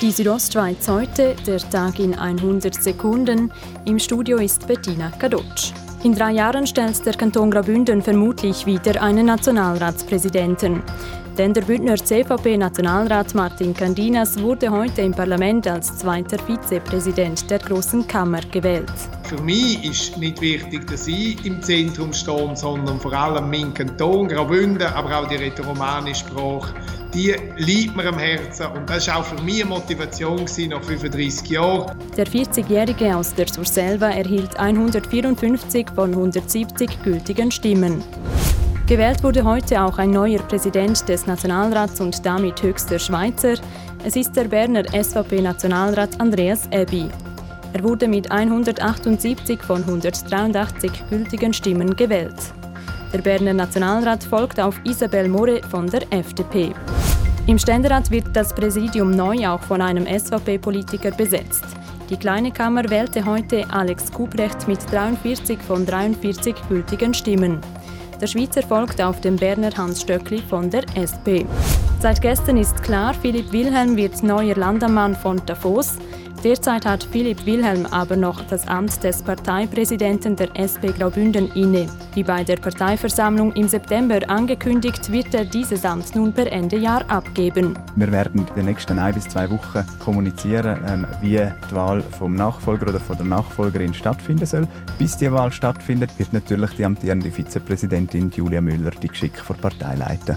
Die Südostschweiz heute, der Tag in 100 Sekunden. Im Studio ist Bettina Kadotsch. In drei Jahren stellt der Kanton Graubünden vermutlich wieder einen Nationalratspräsidenten. Denn der Bündner CVP-Nationalrat Martin Candinas wurde heute im Parlament als zweiter Vizepräsident der Großen Kammer gewählt. Für mich ist nicht wichtig, dass ich im Zentrum stehe, sondern vor allem mein Kanton, Graubünden, aber auch die rätoromanische Sprache, die liegt mir am Herzen. Und das war auch für mich eine Motivation nach 35 Jahren. Der 40-Jährige aus der Surselva erhielt 154 von 170 gültigen Stimmen. Gewählt wurde heute auch ein neuer Präsident des Nationalrats und damit höchster Schweizer. Es ist der Berner SVP-Nationalrat Andreas Ebi. Er wurde mit 178 von 183 gültigen Stimmen gewählt. Der Berner Nationalrat folgt auf Isabel More von der FDP. Im Ständerat wird das Präsidium neu auch von einem SVP-Politiker besetzt. Die Kleine Kammer wählte heute Alex Kubrecht mit 43 von 43 gültigen Stimmen. Der Schweizer folgt auf dem Berner Hans Stöckli von der SP. Seit gestern ist klar, Philipp Wilhelm wird neuer Landammann von Davos. Derzeit hat Philipp Wilhelm aber noch das Amt des Parteipräsidenten der SP Graubünden inne. Wie bei der Parteiversammlung im September angekündigt, wird er dieses Amt nun per Ende Jahr abgeben. Wir werden in den nächsten ein bis zwei Wochen kommunizieren, ähm, wie die Wahl vom Nachfolger oder von der Nachfolgerin stattfinden soll. Bis die Wahl stattfindet, wird natürlich die amtierende Vizepräsidentin Julia Müller die Geschicke der Partei leiten.